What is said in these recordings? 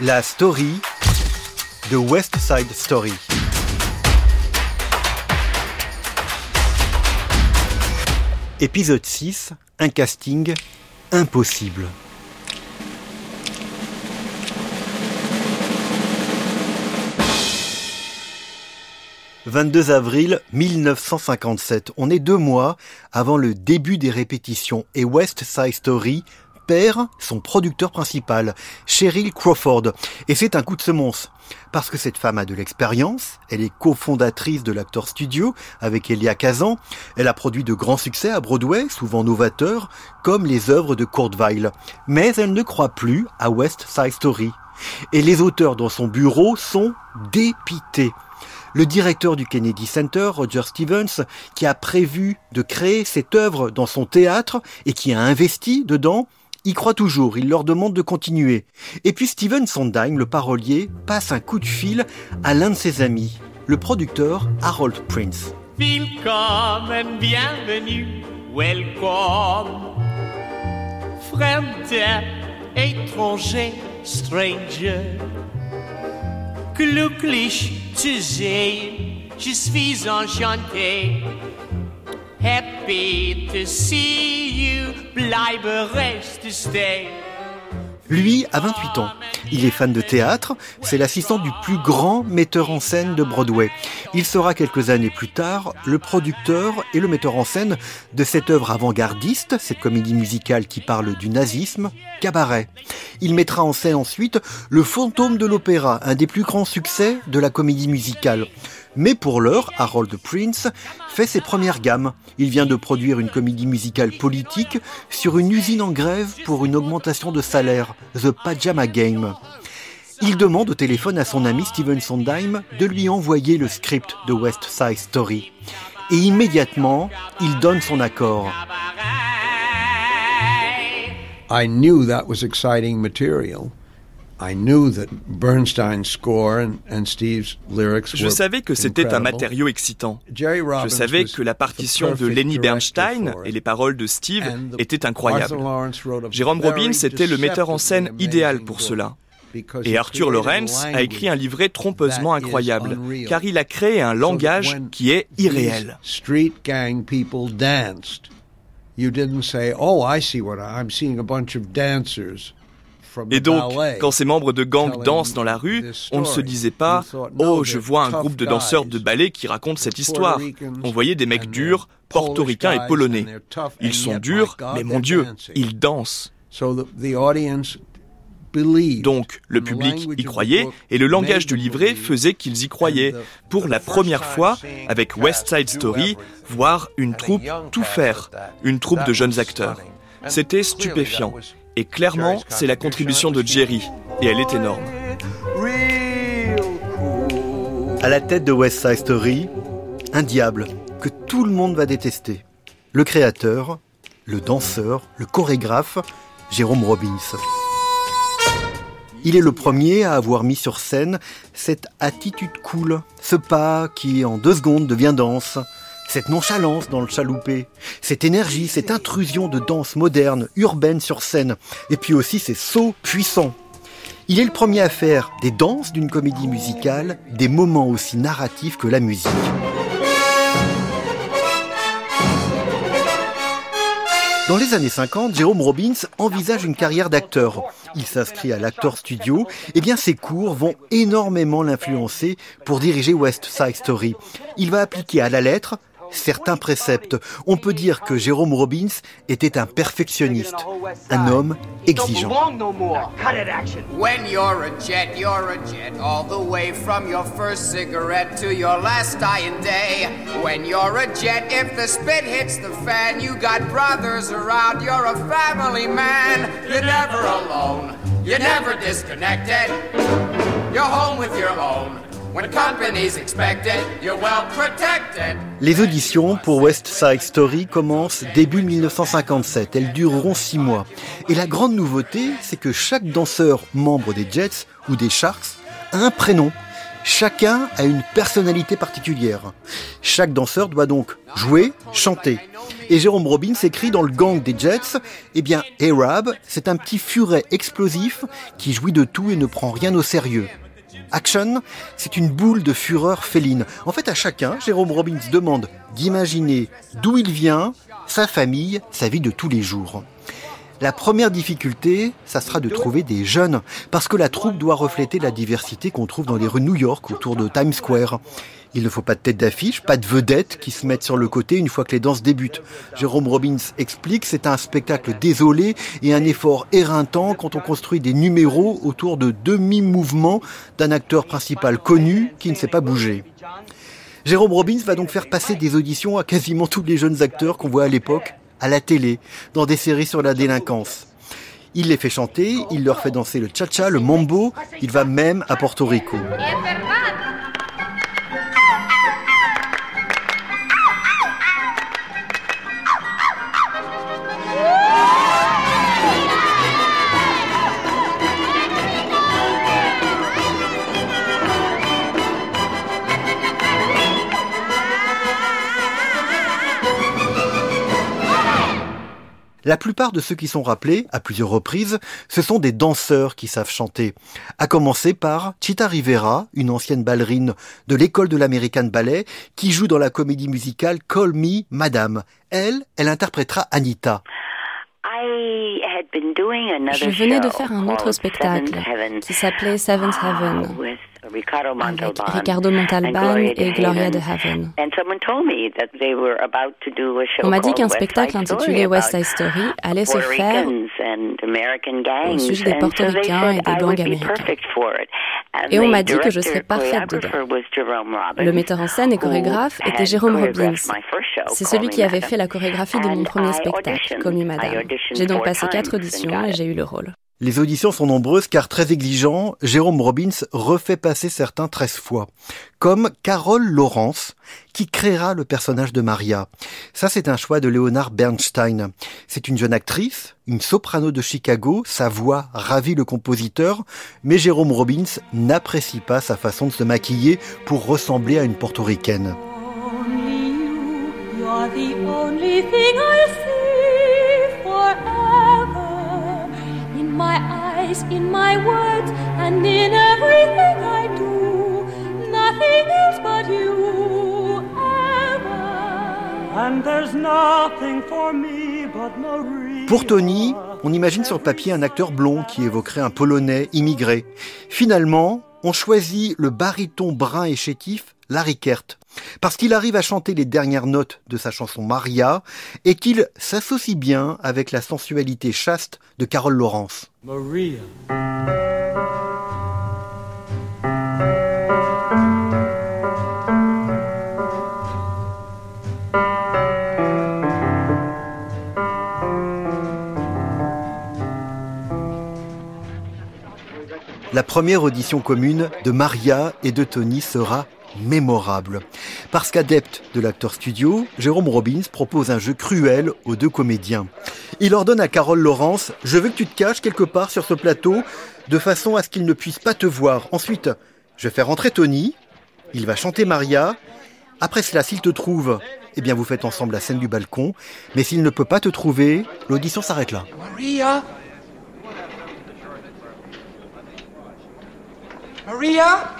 La story de West Side Story. Épisode 6, un casting impossible. 22 avril 1957. On est deux mois avant le début des répétitions et West Side Story perd son producteur principal, Cheryl Crawford. Et c'est un coup de semonce. Parce que cette femme a de l'expérience, elle est cofondatrice de l'Actor Studio avec Elia Kazan, elle a produit de grands succès à Broadway, souvent novateurs, comme les œuvres de Kurt Weill. Mais elle ne croit plus à West Side Story. Et les auteurs dans son bureau sont dépités le directeur du Kennedy Center, Roger Stevens, qui a prévu de créer cette œuvre dans son théâtre et qui a investi dedans, y croit toujours, il leur demande de continuer. Et puis Steven Sondheim, le parolier, passe un coup de fil à l'un de ses amis, le producteur Harold Prince. Bienvenue, welcome. Fremde, étranger, stranger. Glücklich zu sehen, je suis enchanté. Happy to see you, bleibe reste stay. Lui a 28 ans. Il est fan de théâtre, c'est l'assistant du plus grand metteur en scène de Broadway. Il sera quelques années plus tard le producteur et le metteur en scène de cette œuvre avant-gardiste, cette comédie musicale qui parle du nazisme, Cabaret. Il mettra en scène ensuite Le fantôme de l'opéra, un des plus grands succès de la comédie musicale. Mais pour l'heure, Harold Prince fait ses premières gammes. Il vient de produire une comédie musicale politique sur une usine en grève pour une augmentation de salaire, The Pajama Game. Il demande au téléphone à son ami Steven Sondheim de lui envoyer le script de West Side Story. Et immédiatement, il donne son accord. Je savais que c'était un matériau excitant. Je savais que la partition de Lenny Bernstein et les paroles de Steve étaient incroyables. Jérôme Robbins était le metteur en scène idéal pour cela. Et Arthur Lawrence a écrit un livret trompeusement incroyable, car il a créé un langage qui est irréel. You didn't say, "Oh, I see what I'm seeing a bunch of dancers." Et donc, quand ces membres de gang dansent dans la rue, on ne se disait pas ⁇ Oh, je vois un groupe de danseurs de ballet qui racontent cette histoire ⁇ On voyait des mecs durs, portoricains et polonais. Ils sont durs, mais mon Dieu, ils dansent. Donc, le public y croyait et le langage du livret faisait qu'ils y croyaient. Pour la première fois, avec West Side Story, voir une troupe tout faire, une troupe de jeunes acteurs. C'était stupéfiant. Et clairement, c'est la contribution de Jerry, et elle est énorme. À la tête de West Side Story, un diable que tout le monde va détester. Le créateur, le danseur, le chorégraphe, Jérôme Robbins. Il est le premier à avoir mis sur scène cette attitude cool, ce pas qui en deux secondes devient danse, cette nonchalance dans le chaloupé, cette énergie, cette intrusion de danse moderne, urbaine sur scène, et puis aussi ces sauts puissants. Il est le premier à faire des danses d'une comédie musicale, des moments aussi narratifs que la musique. Dans les années 50, Jérôme Robbins envisage une carrière d'acteur. Il s'inscrit à l'Actor Studio. Eh bien, ses cours vont énormément l'influencer pour diriger West Side Story. Il va appliquer à la lettre certains préceptes. On peut dire que Jérôme Robbins était un perfectionniste, un homme exigeant. When you're a jet, you're a jet, all the way from your first cigarette to your last dying day. When you're a jet, if the spit hits the fan, you got brothers around, you're a family man. You're never alone, you're never disconnected. You're home with your own. Les auditions pour West Side Story commencent début 1957. Elles dureront six mois. Et la grande nouveauté, c'est que chaque danseur membre des Jets ou des Sharks a un prénom. Chacun a une personnalité particulière. Chaque danseur doit donc jouer, chanter. Et Jérôme Robbins écrit dans le gang des Jets, eh bien, Arab, c'est un petit furet explosif qui jouit de tout et ne prend rien au sérieux. Action, c'est une boule de fureur féline. En fait, à chacun, Jérôme Robbins demande d'imaginer d'où il vient, sa famille, sa vie de tous les jours. La première difficulté, ça sera de trouver des jeunes, parce que la troupe doit refléter la diversité qu'on trouve dans les rues de New York autour de Times Square. Il ne faut pas de tête d'affiche, pas de vedettes qui se mettent sur le côté une fois que les danses débutent. Jérôme Robbins explique, c'est un spectacle désolé et un effort éreintant quand on construit des numéros autour de demi-mouvements d'un acteur principal connu qui ne sait pas bouger. Jérôme Robbins va donc faire passer des auditions à quasiment tous les jeunes acteurs qu'on voit à l'époque, à la télé, dans des séries sur la délinquance. Il les fait chanter, il leur fait danser le cha-cha, le mambo, il va même à Porto Rico. La plupart de ceux qui sont rappelés, à plusieurs reprises, ce sont des danseurs qui savent chanter. À commencer par Chita Rivera, une ancienne ballerine de l'école de l'American Ballet, qui joue dans la comédie musicale Call Me Madame. Elle, elle interprétera Anita. Je venais de faire un autre spectacle qui s'appelait Seventh Heaven avec Ricardo Montalban et Gloria de Haven. On m'a dit qu'un spectacle intitulé West Side Story allait se faire au sujet des portoricains et des gangs américains. Et on m'a dit que je serais parfaite dedans. Le metteur en scène et chorégraphe était Jérôme Robbins. C'est celui qui avait fait la chorégraphie de mon premier spectacle, Commis Madame. J'ai donc passé quatre auditions et j'ai eu le rôle. Les auditions sont nombreuses car très exigeants, Jérôme Robbins refait passer certains 13 fois. Comme Carole Laurence, qui créera le personnage de Maria. Ça, c'est un choix de Leonard Bernstein. C'est une jeune actrice, une soprano de Chicago, sa voix ravit le compositeur, mais Jérôme Robbins n'apprécie pas sa façon de se maquiller pour ressembler à une portoricaine. Pour Tony, on imagine sur le papier un acteur blond qui évoquerait un Polonais immigré. Finalement, on choisit le baryton brun et chétif Larry Kert, parce qu'il arrive à chanter les dernières notes de sa chanson Maria et qu'il s'associe bien avec la sensualité chaste de Carole Laurence. Maria. La première audition commune de Maria et de Tony sera mémorable. Parce qu'adepte de l'acteur studio, Jérôme Robbins propose un jeu cruel aux deux comédiens. Il ordonne à Carole Laurence Je veux que tu te caches quelque part sur ce plateau, de façon à ce qu'il ne puisse pas te voir. Ensuite, je fais rentrer Tony, il va chanter Maria. Après cela, s'il te trouve, eh bien vous faites ensemble la scène du balcon. Mais s'il ne peut pas te trouver, l'audition s'arrête là. Maria Maria?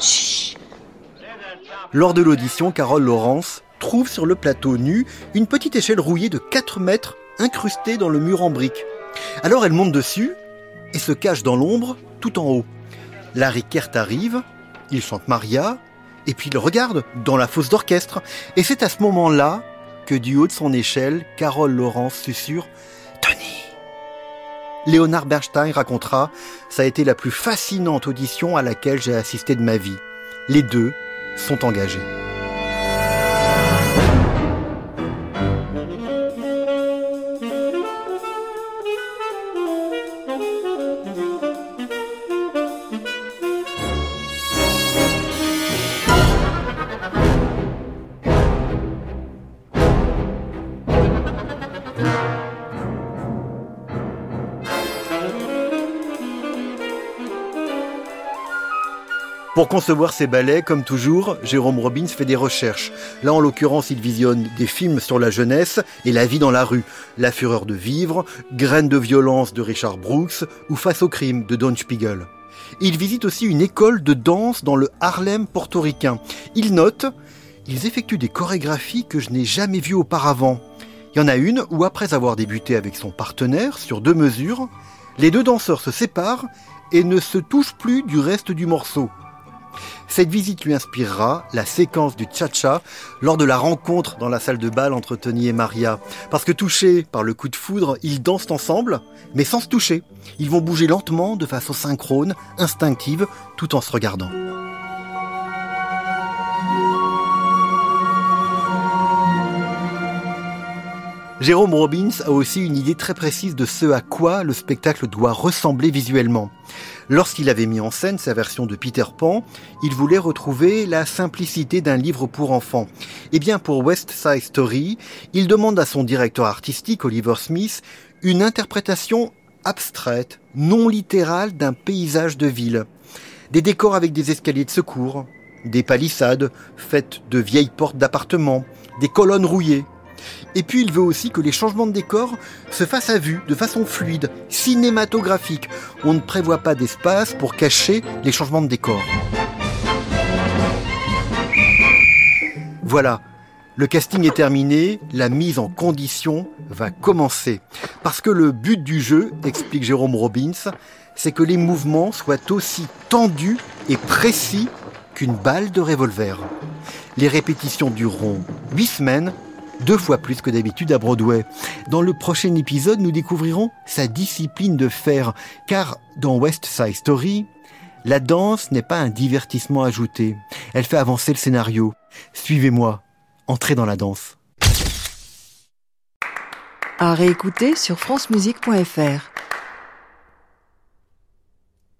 Lors de l'audition, Carole Laurence trouve sur le plateau nu une petite échelle rouillée de 4 mètres incrustée dans le mur en briques. Alors elle monte dessus et se cache dans l'ombre tout en haut. Larry Kert arrive, il chante Maria, et puis il regarde dans la fosse d'orchestre. Et c'est à ce moment-là que du haut de son échelle, Carole Laurence susurre Léonard Bernstein racontera Ça a été la plus fascinante audition à laquelle j'ai assisté de ma vie. Les deux sont engagés. Pour concevoir ses ballets, comme toujours, Jérôme Robbins fait des recherches. Là, en l'occurrence, il visionne des films sur la jeunesse et la vie dans la rue. La fureur de vivre, Graines de violence de Richard Brooks ou Face au crime de Don Spiegel. Il visite aussi une école de danse dans le Harlem portoricain. Il note, ils effectuent des chorégraphies que je n'ai jamais vues auparavant. Il y en a une où, après avoir débuté avec son partenaire sur deux mesures, les deux danseurs se séparent et ne se touchent plus du reste du morceau. Cette visite lui inspirera la séquence du cha-cha lors de la rencontre dans la salle de bal entre Tony et Maria. Parce que touchés par le coup de foudre, ils dansent ensemble, mais sans se toucher. Ils vont bouger lentement, de façon synchrone, instinctive, tout en se regardant. Jérôme Robbins a aussi une idée très précise de ce à quoi le spectacle doit ressembler visuellement. Lorsqu'il avait mis en scène sa version de Peter Pan, il voulait retrouver la simplicité d'un livre pour enfants. Et eh bien pour West Side Story, il demande à son directeur artistique, Oliver Smith, une interprétation abstraite, non littérale d'un paysage de ville. Des décors avec des escaliers de secours, des palissades faites de vieilles portes d'appartements, des colonnes rouillées, et puis il veut aussi que les changements de décor se fassent à vue, de façon fluide, cinématographique. On ne prévoit pas d'espace pour cacher les changements de décor. Voilà, le casting est terminé, la mise en condition va commencer. Parce que le but du jeu, explique Jérôme Robbins, c'est que les mouvements soient aussi tendus et précis qu'une balle de revolver. Les répétitions dureront 8 semaines deux fois plus que d'habitude à Broadway. Dans le prochain épisode, nous découvrirons sa discipline de fer, car dans West Side Story, la danse n'est pas un divertissement ajouté, elle fait avancer le scénario. Suivez-moi, entrez dans la danse. À réécouter sur francemusique.fr.